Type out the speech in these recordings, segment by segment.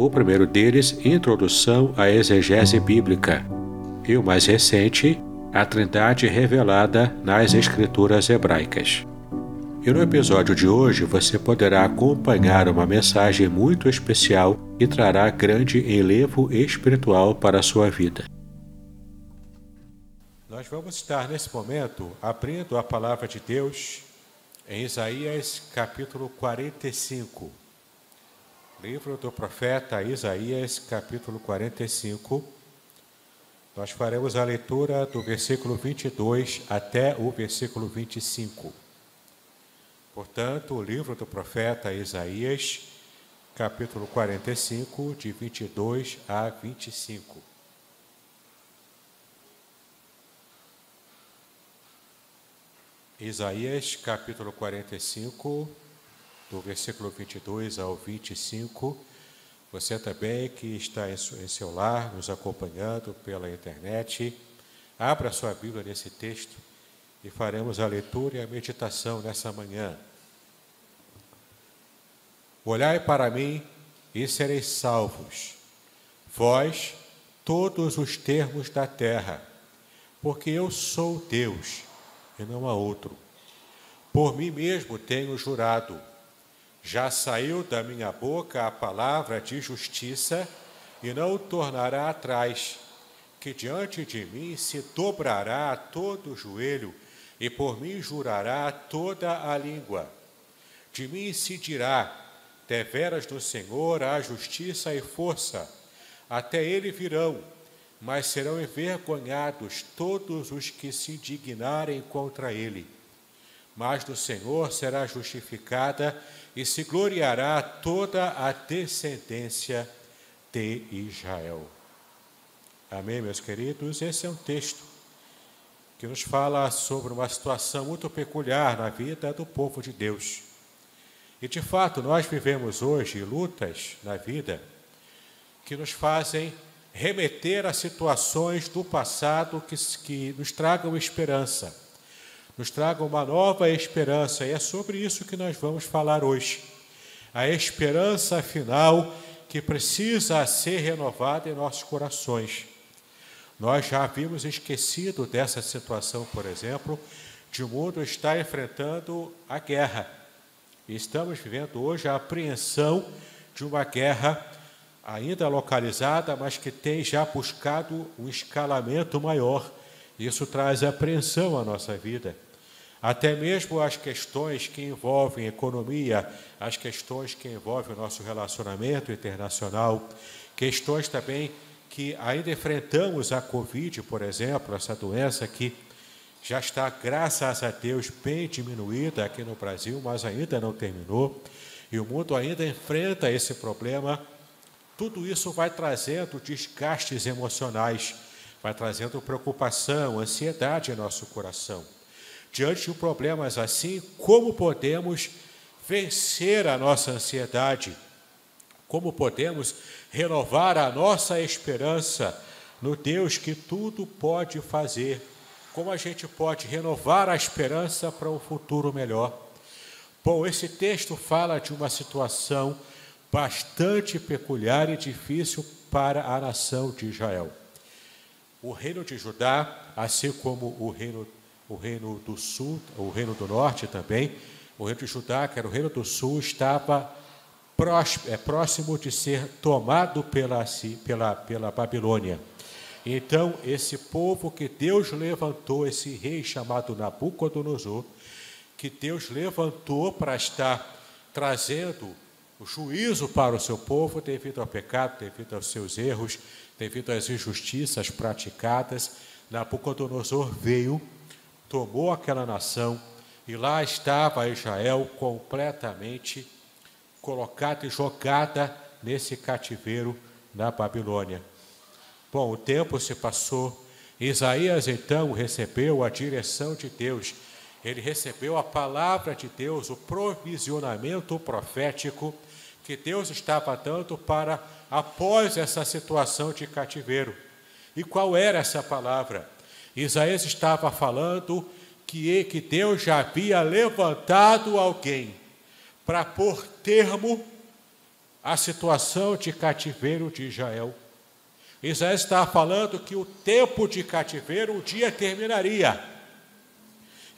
o primeiro deles, Introdução à Exegese Bíblica, e o mais recente, A Trindade Revelada nas Escrituras Hebraicas. E no episódio de hoje você poderá acompanhar uma mensagem muito especial e trará grande enlevo espiritual para a sua vida. Nós vamos estar nesse momento abrindo a palavra de Deus em Isaías capítulo 45. Livro do profeta Isaías, capítulo 45. Nós faremos a leitura do versículo 22 até o versículo 25. Portanto, o livro do profeta Isaías, capítulo 45, de 22 a 25. Isaías, capítulo 45, do versículo 22 ao 25. Você também que está em seu lar, nos acompanhando pela internet, abra sua Bíblia nesse texto e faremos a leitura e a meditação nessa manhã. Olhai para mim e sereis salvos, vós, todos os termos da terra, porque eu sou Deus e não há outro. Por mim mesmo tenho jurado já saiu da minha boca a palavra de justiça, e não tornará atrás, que diante de mim se dobrará todo o joelho, e por mim jurará toda a língua. De mim se dirá: deveras do Senhor há justiça e força. Até ele virão, mas serão envergonhados todos os que se dignarem contra ele. Mas do Senhor será justificada e se gloriará toda a descendência de Israel. Amém, meus queridos? Esse é um texto que nos fala sobre uma situação muito peculiar na vida do povo de Deus. E de fato, nós vivemos hoje lutas na vida que nos fazem remeter a situações do passado que, que nos tragam esperança nos traga uma nova esperança, e é sobre isso que nós vamos falar hoje. A esperança final que precisa ser renovada em nossos corações. Nós já havíamos esquecido dessa situação, por exemplo, de o mundo estar enfrentando a guerra. Estamos vivendo hoje a apreensão de uma guerra ainda localizada, mas que tem já buscado um escalamento maior. Isso traz apreensão à nossa vida. Até mesmo as questões que envolvem economia, as questões que envolvem o nosso relacionamento internacional, questões também que ainda enfrentamos a Covid, por exemplo, essa doença que já está, graças a Deus, bem diminuída aqui no Brasil, mas ainda não terminou, e o mundo ainda enfrenta esse problema. Tudo isso vai trazendo desgastes emocionais, vai trazendo preocupação, ansiedade em nosso coração diante de problemas assim, como podemos vencer a nossa ansiedade? Como podemos renovar a nossa esperança no Deus que tudo pode fazer? Como a gente pode renovar a esperança para um futuro melhor? Bom, esse texto fala de uma situação bastante peculiar e difícil para a nação de Israel. O reino de Judá, assim como o reino o reino do sul, o reino do norte também, o reino de Judá, que era o reino do sul, estava é, próximo de ser tomado pela, pela, pela Babilônia. Então, esse povo que Deus levantou, esse rei chamado Nabucodonosor, que Deus levantou para estar trazendo o juízo para o seu povo devido ao pecado, devido aos seus erros, devido às injustiças praticadas, Nabucodonosor veio, tomou aquela nação e lá estava Israel completamente colocada e jogada nesse cativeiro na Babilônia. Bom, o tempo se passou. Isaías então recebeu a direção de Deus. Ele recebeu a palavra de Deus, o provisionamento profético que Deus estava dando para após essa situação de cativeiro. E qual era essa palavra? Isaías estava falando que, que Deus já havia levantado alguém para pôr termo à situação de cativeiro de Israel. Isaías está falando que o tempo de cativeiro um dia terminaria.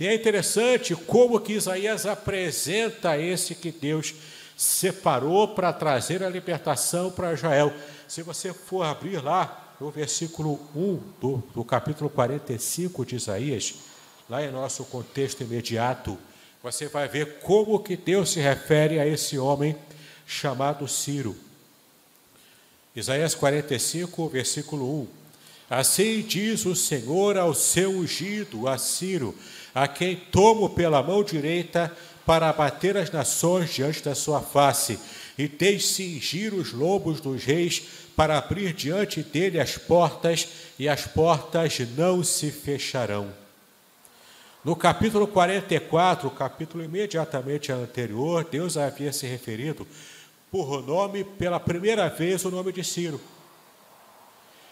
E é interessante como que Isaías apresenta esse que Deus separou para trazer a libertação para Israel. Se você for abrir lá no versículo 1 do, do capítulo 45 de Isaías, lá em nosso contexto imediato, você vai ver como que Deus se refere a esse homem chamado Ciro. Isaías 45, versículo 1. Assim diz o Senhor ao seu ungido, a Ciro, a quem tomo pela mão direita para abater as nações diante da sua face, e tens cingir os lobos dos reis, para abrir diante dele as portas, e as portas não se fecharão. No capítulo 44, o capítulo imediatamente anterior, Deus havia se referido por nome, pela primeira vez, o nome de Ciro.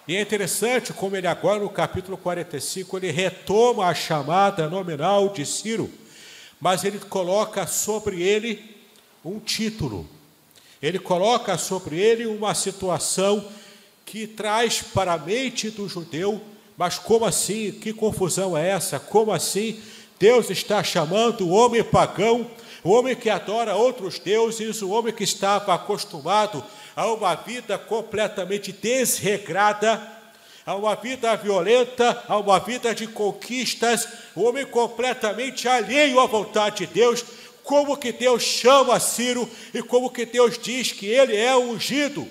E é interessante como ele agora, no capítulo 45, ele retoma a chamada nominal de Ciro, mas ele coloca sobre ele um título. Ele coloca sobre ele uma situação que traz para a mente do judeu, mas como assim? Que confusão é essa? Como assim Deus está chamando o homem pagão o homem que adora outros deuses, o homem que estava acostumado a uma vida completamente desregrada, a uma vida violenta, a uma vida de conquistas, o homem completamente alheio à vontade de Deus, como que Deus chama Ciro e como que Deus diz que ele é ungido.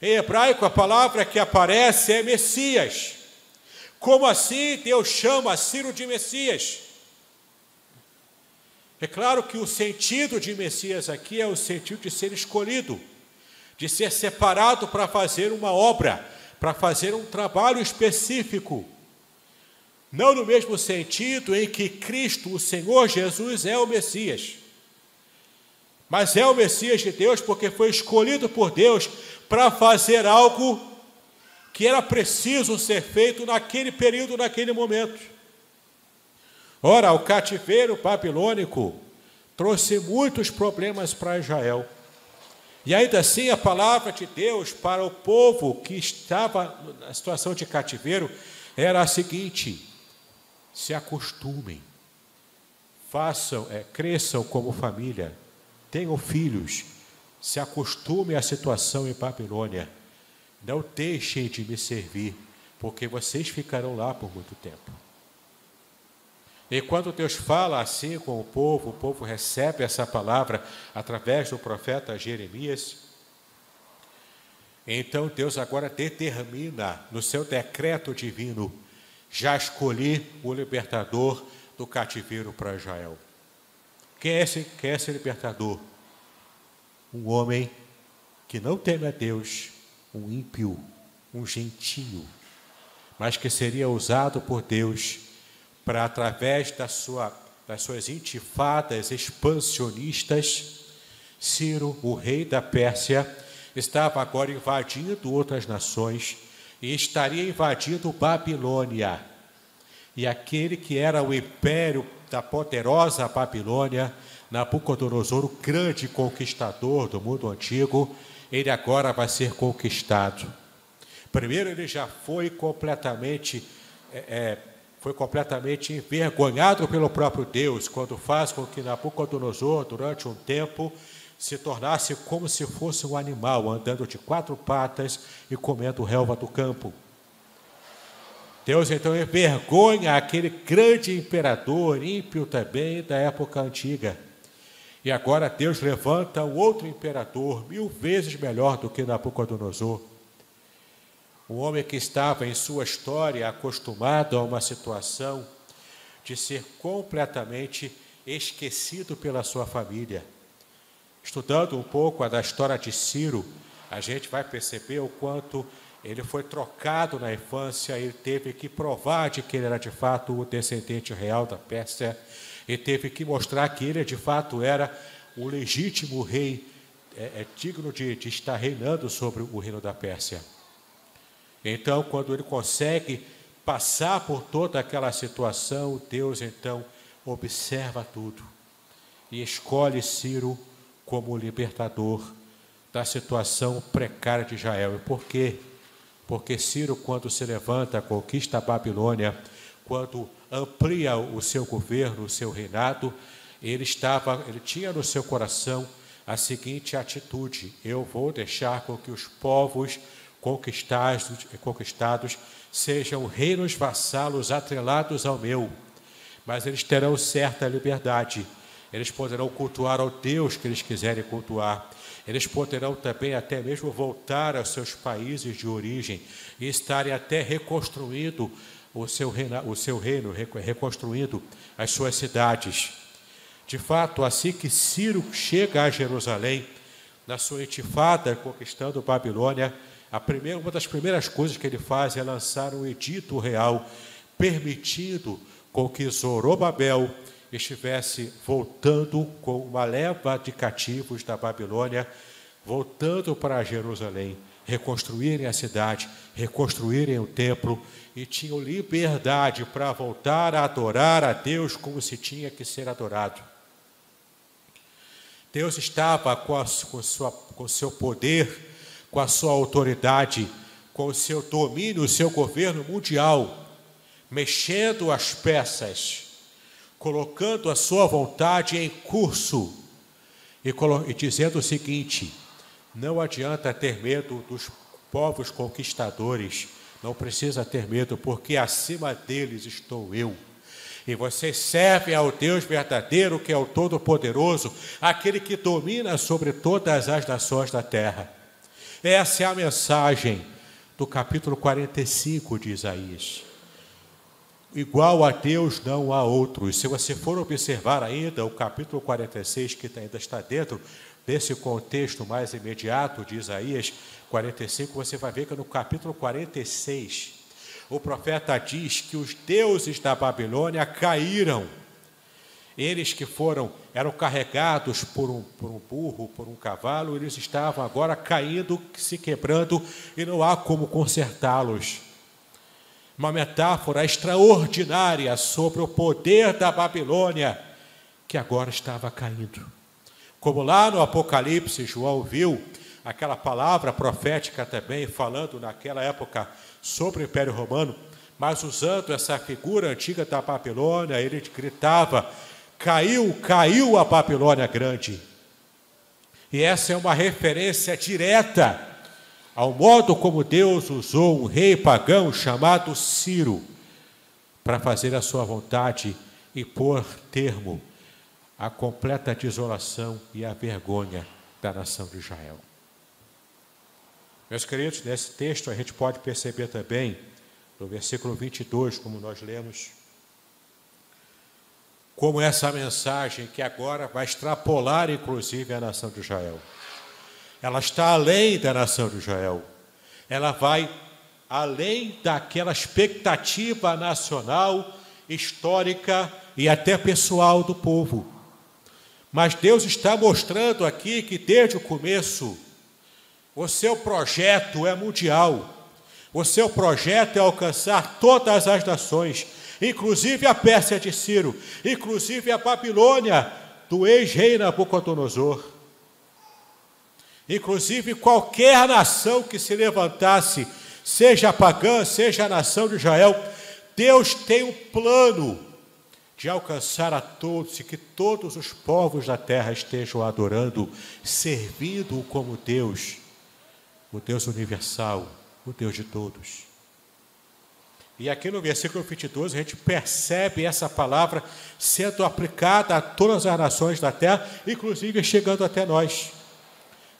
Em hebraico, a palavra que aparece é Messias. Como assim Deus chama Ciro de Messias? É claro que o sentido de Messias aqui é o sentido de ser escolhido, de ser separado para fazer uma obra, para fazer um trabalho específico. Não no mesmo sentido em que Cristo, o Senhor Jesus, é o Messias. Mas é o Messias de Deus porque foi escolhido por Deus para fazer algo que era preciso ser feito naquele período, naquele momento. Ora, o cativeiro babilônico trouxe muitos problemas para Israel. E ainda assim, a palavra de Deus para o povo que estava na situação de cativeiro era a seguinte: se acostumem, façam, é, cresçam como família, tenham filhos, se acostumem à situação em Babilônia, não deixem de me servir, porque vocês ficarão lá por muito tempo. E quando Deus fala assim com o povo, o povo recebe essa palavra através do profeta Jeremias. Então Deus agora determina no seu decreto divino já escolher o libertador do cativeiro para Israel. Quem é, esse, quem é esse libertador? Um homem que não teme a Deus, um ímpio, um gentio, mas que seria usado por Deus para, através da sua, das suas intifadas expansionistas, Ciro, o rei da Pérsia, estava agora invadindo outras nações e estaria invadindo Babilônia. E aquele que era o império da poderosa Babilônia, Nabucodonosor, o grande conquistador do mundo antigo, ele agora vai ser conquistado. Primeiro, ele já foi completamente é, é, foi completamente envergonhado pelo próprio Deus quando faz com que Nabucodonosor, durante um tempo, se tornasse como se fosse um animal, andando de quatro patas e comendo relva do campo. Deus então envergonha aquele grande imperador, ímpio também da época antiga. E agora Deus levanta um outro imperador, mil vezes melhor do que Nabucodonosor. Um homem que estava em sua história acostumado a uma situação de ser completamente esquecido pela sua família. Estudando um pouco a da história de Ciro, a gente vai perceber o quanto ele foi trocado na infância, ele teve que provar de que ele era de fato o descendente real da Pérsia, e teve que mostrar que ele de fato era o legítimo rei, é, é digno de, de estar reinando sobre o reino da Pérsia. Então, quando ele consegue passar por toda aquela situação, Deus então observa tudo e escolhe Ciro como libertador da situação precária de Israel. E por quê? Porque Ciro, quando se levanta, conquista a Babilônia, quando amplia o seu governo, o seu reinado, ele estava, ele tinha no seu coração a seguinte atitude: eu vou deixar com que os povos conquistados, conquistados sejam reinos vassalos atrelados ao meu, mas eles terão certa liberdade. Eles poderão cultuar ao Deus que eles quiserem cultuar. Eles poderão também até mesmo voltar aos seus países de origem e estarem até reconstruindo o seu reino, o seu reino reconstruindo as suas cidades. De fato, assim que Ciro chega a Jerusalém, na sua intifada conquistando Babilônia, a primeira, uma das primeiras coisas que ele faz é lançar um edito real, permitindo com que Zorobabel estivesse voltando com uma leva de cativos da Babilônia, voltando para Jerusalém, reconstruírem a cidade, reconstruírem o templo e tinham liberdade para voltar a adorar a Deus como se tinha que ser adorado. Deus estava com, a, com, sua, com seu poder com a sua autoridade, com o seu domínio, o seu governo mundial, mexendo as peças, colocando a sua vontade em curso e, e dizendo o seguinte: não adianta ter medo dos povos conquistadores, não precisa ter medo, porque acima deles estou eu. E vocês servem ao Deus verdadeiro, que é o Todo-Poderoso, aquele que domina sobre todas as nações da terra. Essa é a mensagem do capítulo 45 de Isaías. Igual a Deus não há outro. E se você for observar ainda o capítulo 46, que ainda está dentro desse contexto mais imediato de Isaías 45, você vai ver que no capítulo 46, o profeta diz que os deuses da Babilônia caíram eles que foram, eram carregados por um, por um burro, por um cavalo, eles estavam agora caindo, se quebrando, e não há como consertá-los. Uma metáfora extraordinária sobre o poder da Babilônia, que agora estava caindo. Como lá no Apocalipse, João viu aquela palavra profética também, falando naquela época sobre o Império Romano, mas usando essa figura antiga da Babilônia, ele gritava Caiu, caiu a Babilônia grande. E essa é uma referência direta ao modo como Deus usou um rei pagão chamado Ciro para fazer a sua vontade e pôr termo à completa desolação e à vergonha da nação de Israel. Meus queridos, nesse texto a gente pode perceber também, no versículo 22, como nós lemos, como essa mensagem que agora vai extrapolar, inclusive, a nação de Israel. Ela está além da nação de Israel. Ela vai além daquela expectativa nacional, histórica e até pessoal do povo. Mas Deus está mostrando aqui que desde o começo, o seu projeto é mundial. O seu projeto é alcançar todas as nações inclusive a Pérsia de Ciro, inclusive a Babilônia do ex-rei Nabucodonosor. Inclusive qualquer nação que se levantasse, seja pagã, seja a nação de Israel, Deus tem um plano de alcançar a todos e que todos os povos da terra estejam adorando, servindo como Deus, o Deus universal, o Deus de todos. E aqui no versículo 22 a gente percebe essa palavra sendo aplicada a todas as nações da terra, inclusive chegando até nós.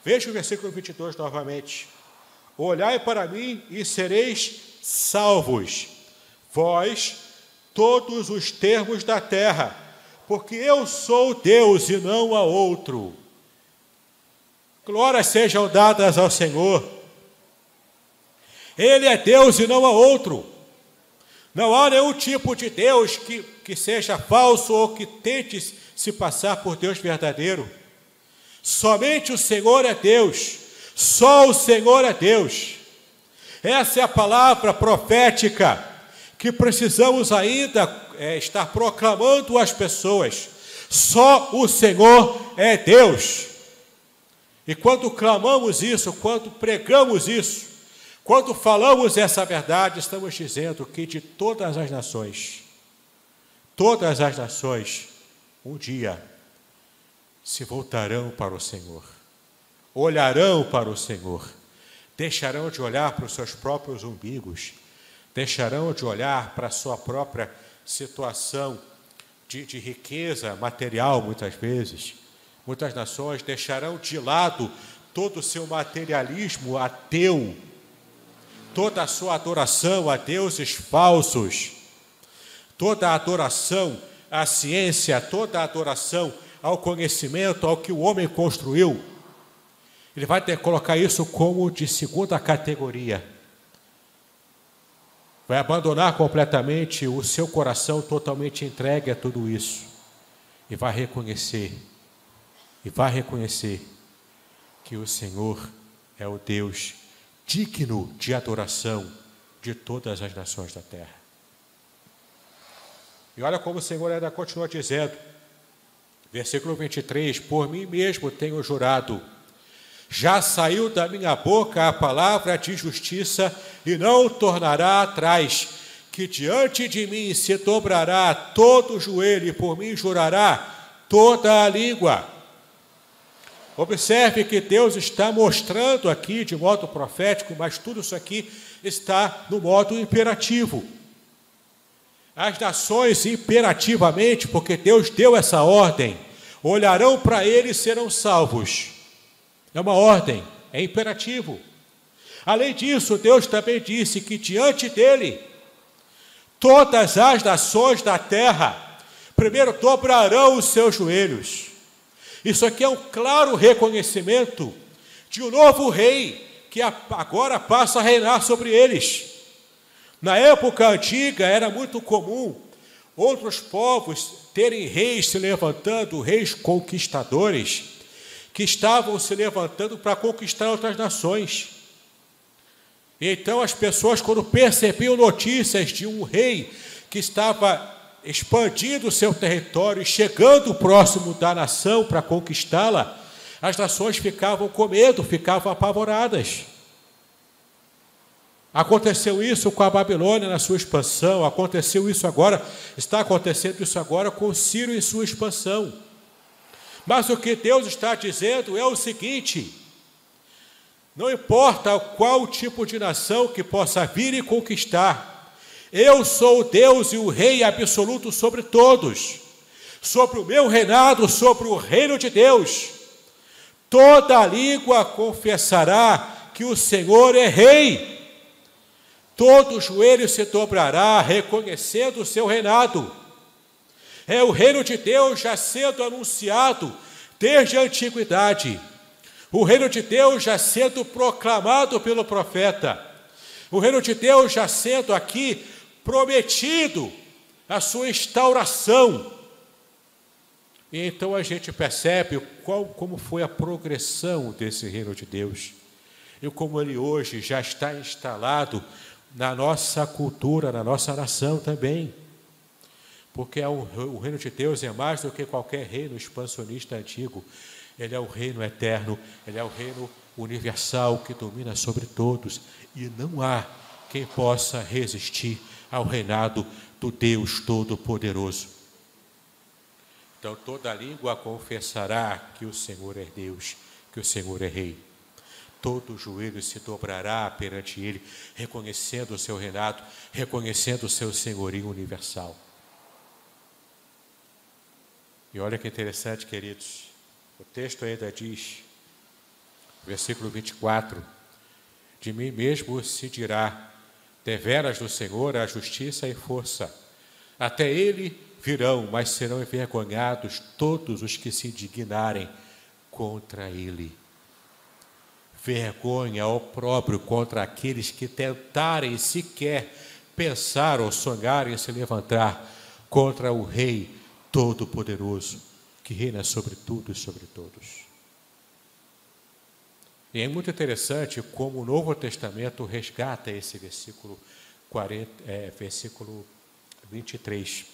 Veja o versículo 22 novamente. Olhai para mim e sereis salvos, vós, todos os termos da terra, porque eu sou Deus e não há outro. Glórias sejam dadas ao Senhor. Ele é Deus e não há outro. Não há nenhum tipo de Deus que, que seja falso ou que tente se passar por Deus verdadeiro. Somente o Senhor é Deus, só o Senhor é Deus. Essa é a palavra profética que precisamos ainda é, estar proclamando às pessoas. Só o Senhor é Deus. E quando clamamos isso, quando pregamos isso, quando falamos essa verdade, estamos dizendo que de todas as nações, todas as nações, um dia se voltarão para o Senhor, olharão para o Senhor, deixarão de olhar para os seus próprios umbigos, deixarão de olhar para a sua própria situação de, de riqueza material, muitas vezes. Muitas nações deixarão de lado todo o seu materialismo ateu, toda a sua adoração a deuses falsos, toda a adoração à ciência, toda a adoração ao conhecimento, ao que o homem construiu, ele vai ter que colocar isso como de segunda categoria. Vai abandonar completamente o seu coração totalmente entregue a tudo isso. E vai reconhecer, e vai reconhecer que o Senhor é o Deus digno de adoração de todas as nações da terra. E olha como o Senhor ainda continua dizendo: Versículo 23: Por mim mesmo tenho jurado, já saiu da minha boca a palavra de justiça e não tornará atrás, que diante de mim se dobrará todo o joelho e por mim jurará toda a língua. Observe que Deus está mostrando aqui de modo profético, mas tudo isso aqui está no modo imperativo. As nações, imperativamente, porque Deus deu essa ordem, olharão para ele e serão salvos. É uma ordem, é imperativo. Além disso, Deus também disse que diante dele, todas as nações da terra, primeiro dobrarão os seus joelhos. Isso aqui é um claro reconhecimento de um novo rei que agora passa a reinar sobre eles. Na época antiga era muito comum outros povos terem reis se levantando, reis conquistadores, que estavam se levantando para conquistar outras nações. Então as pessoas, quando percebiam notícias de um rei que estava expandindo o seu território e chegando próximo da nação para conquistá-la, as nações ficavam com medo, ficavam apavoradas. Aconteceu isso com a Babilônia na sua expansão, aconteceu isso agora, está acontecendo isso agora com Ciro em sua expansão. Mas o que Deus está dizendo é o seguinte: não importa qual tipo de nação que possa vir e conquistar, eu sou o Deus e o Rei absoluto sobre todos, sobre o meu reinado, sobre o reino de Deus. Toda língua confessará que o Senhor é Rei todo joelho se dobrará, reconhecendo o seu reinado. É o reino de Deus já sendo anunciado desde a antiguidade. O reino de Deus já sendo proclamado pelo profeta. O reino de Deus já sendo aqui prometido a sua instauração. E então a gente percebe qual, como foi a progressão desse reino de Deus e como ele hoje já está instalado na nossa cultura, na nossa nação também. Porque é o, o reino de Deus é mais do que qualquer reino expansionista antigo. Ele é o reino eterno, ele é o reino universal que domina sobre todos. E não há quem possa resistir ao reinado do Deus Todo-Poderoso. Então toda língua confessará que o Senhor é Deus, que o Senhor é Rei. Todo joelho se dobrará perante Ele, reconhecendo o seu reinado, reconhecendo o seu senhorio universal. E olha que interessante, queridos, o texto ainda diz, versículo 24: De mim mesmo se dirá, deveras do Senhor a justiça e força. Até ele virão, mas serão envergonhados todos os que se indignarem contra ele vergonha, opróbrio contra aqueles que tentarem sequer pensar ou sonhar em se levantar contra o Rei Todo-Poderoso, que reina sobre tudo e sobre todos. E é muito interessante como o Novo Testamento resgata esse versículo, 40, é, versículo 23.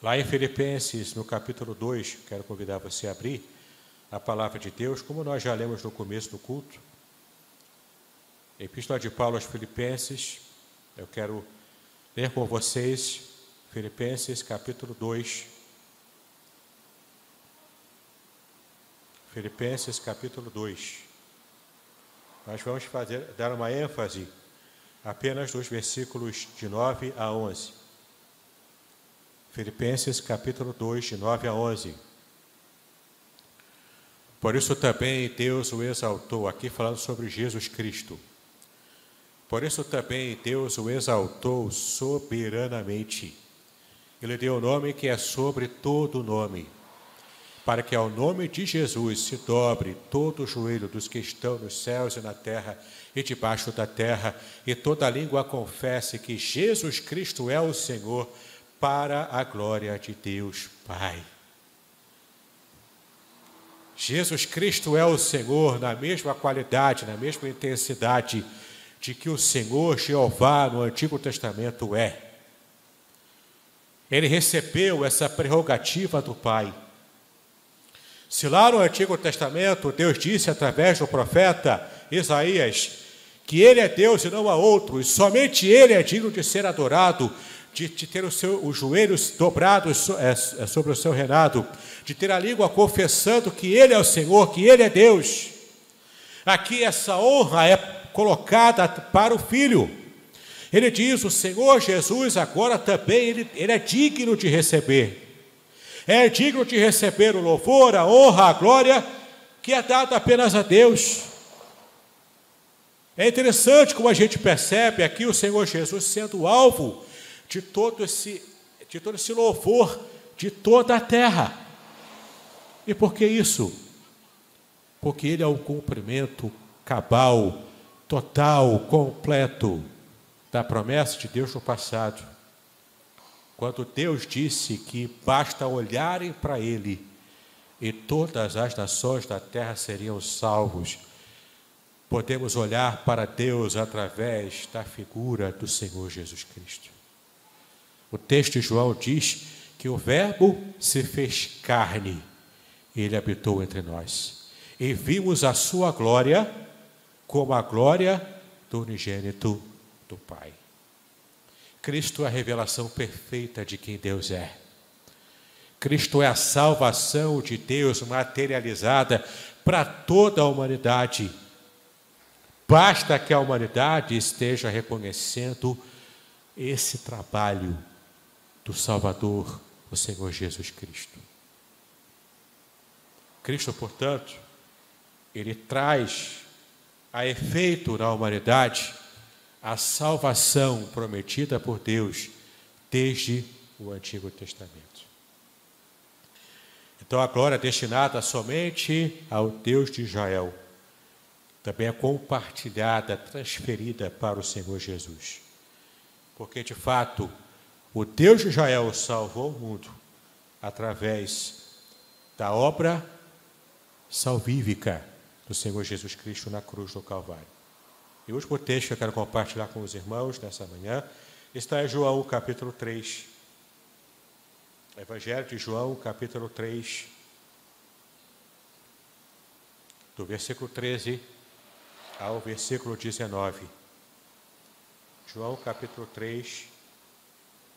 Lá em Filipenses, no capítulo 2, quero convidar você a abrir, a palavra de Deus, como nós já lemos no começo do culto. Epístola de Paulo aos Filipenses, eu quero ler com vocês Filipenses capítulo 2. Filipenses capítulo 2. Nós vamos fazer, dar uma ênfase apenas dos versículos de 9 a 11. Filipenses capítulo 2, de 9 a 11. Por isso também Deus o exaltou, aqui falando sobre Jesus Cristo. Por isso também Deus o exaltou soberanamente. Ele deu o nome que é sobre todo nome, para que ao nome de Jesus se dobre todo o joelho dos que estão nos céus e na terra e debaixo da terra, e toda língua confesse que Jesus Cristo é o Senhor, para a glória de Deus Pai. Jesus Cristo é o Senhor na mesma qualidade, na mesma intensidade de que o Senhor Jeová no Antigo Testamento é. Ele recebeu essa prerrogativa do Pai. Se lá no Antigo Testamento Deus disse através do profeta Isaías que Ele é Deus e não há outro, e somente Ele é digno de ser adorado, de, de ter seu, os joelhos dobrados é, é, sobre o seu reinado, de ter a língua confessando que Ele é o Senhor, que Ele é Deus. Aqui essa honra é colocada para o Filho. Ele diz: o Senhor Jesus agora também ele, ele é digno de receber. É digno de receber o louvor, a honra, a glória que é dada apenas a Deus. É interessante como a gente percebe aqui o Senhor Jesus sendo alvo de todo esse, de todo esse louvor de toda a terra. E por que isso? Porque ele é o cumprimento cabal, total, completo da promessa de Deus no passado. Quando Deus disse que basta olharem para ele e todas as nações da terra seriam salvos, podemos olhar para Deus através da figura do Senhor Jesus Cristo. O texto de João diz que o Verbo se fez carne, ele habitou entre nós. E vimos a sua glória como a glória do unigênito do Pai. Cristo é a revelação perfeita de quem Deus é. Cristo é a salvação de Deus materializada para toda a humanidade. Basta que a humanidade esteja reconhecendo esse trabalho do Salvador, o Senhor Jesus Cristo. Cristo, portanto, ele traz a efeito na humanidade a salvação prometida por Deus desde o Antigo Testamento. Então a glória destinada somente ao Deus de Israel também é compartilhada, transferida para o Senhor Jesus. Porque de fato o Deus de Israel salvou o mundo através da obra salvífica do Senhor Jesus Cristo na cruz do Calvário. E o último texto que eu quero compartilhar com os irmãos nessa manhã está em João capítulo 3. Evangelho de João, capítulo 3, do versículo 13 ao versículo 19. João capítulo 3,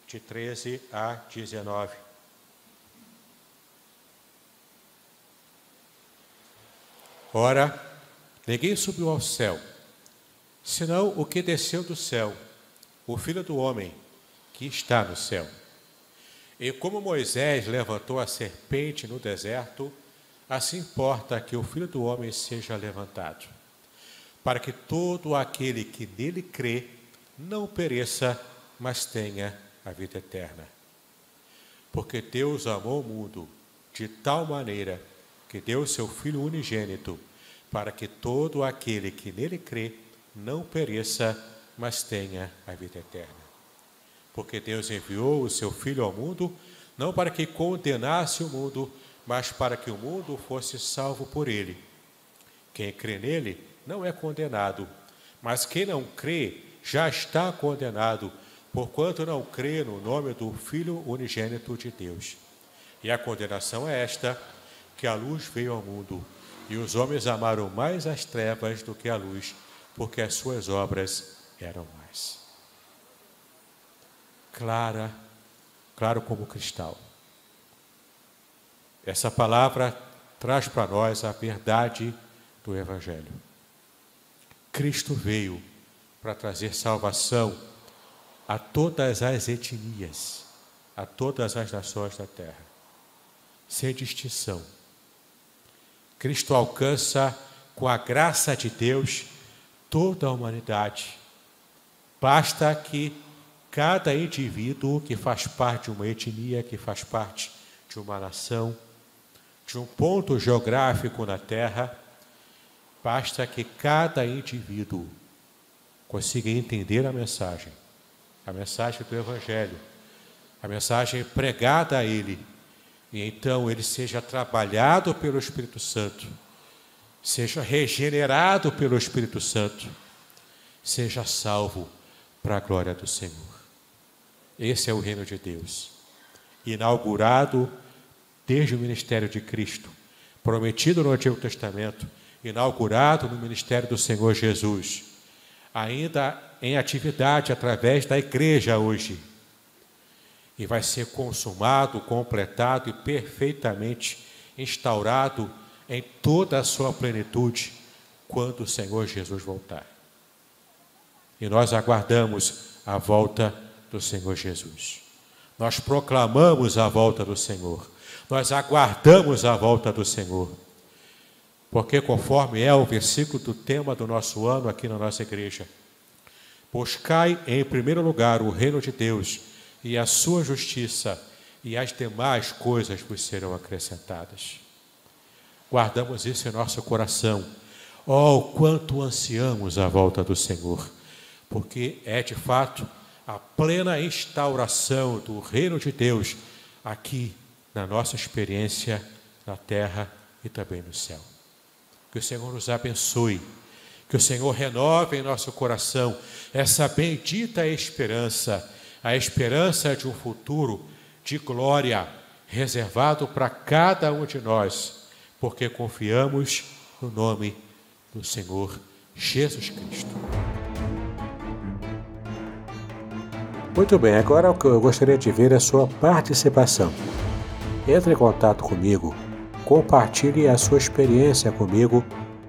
de 13 a 19. Ora, Ninguém subiu ao céu, senão o que desceu do céu, o Filho do Homem, que está no céu. E como Moisés levantou a serpente no deserto, assim importa que o Filho do Homem seja levantado, para que todo aquele que nele crê não pereça, mas tenha a vida eterna. Porque Deus amou o mundo de tal maneira que deu seu Filho unigênito, para que todo aquele que nele crê não pereça, mas tenha a vida eterna. Porque Deus enviou o seu Filho ao mundo, não para que condenasse o mundo, mas para que o mundo fosse salvo por ele. Quem crê nele não é condenado, mas quem não crê já está condenado, porquanto não crê no nome do Filho unigênito de Deus. E a condenação é esta: que a luz veio ao mundo, e os homens amaram mais as trevas do que a luz, porque as suas obras eram mais. Clara, claro como cristal. Essa palavra traz para nós a verdade do Evangelho. Cristo veio para trazer salvação a todas as etnias, a todas as nações da terra sem distinção. Cristo alcança, com a graça de Deus, toda a humanidade. Basta que cada indivíduo que faz parte de uma etnia, que faz parte de uma nação, de um ponto geográfico na Terra, basta que cada indivíduo consiga entender a mensagem, a mensagem do Evangelho, a mensagem pregada a ele e então ele seja trabalhado pelo Espírito Santo, seja regenerado pelo Espírito Santo, seja salvo para a glória do Senhor. Esse é o reino de Deus, inaugurado desde o ministério de Cristo, prometido no Antigo Testamento, inaugurado no ministério do Senhor Jesus, ainda em atividade através da igreja hoje e vai ser consumado, completado e perfeitamente instaurado em toda a sua plenitude quando o Senhor Jesus voltar. E nós aguardamos a volta do Senhor Jesus. Nós proclamamos a volta do Senhor. Nós aguardamos a volta do Senhor. Porque, conforme é o versículo do tema do nosso ano aqui na nossa igreja, buscai em primeiro lugar o reino de Deus e a sua justiça, e as demais coisas vos serão acrescentadas. Guardamos isso em nosso coração. Oh, quanto ansiamos a volta do Senhor, porque é de fato a plena instauração do reino de Deus aqui na nossa experiência na terra e também no céu. Que o Senhor nos abençoe, que o Senhor renove em nosso coração essa bendita esperança a esperança de um futuro de glória reservado para cada um de nós, porque confiamos no nome do Senhor Jesus Cristo. Muito bem, agora o que eu gostaria de ver é a sua participação. Entre em contato comigo, compartilhe a sua experiência comigo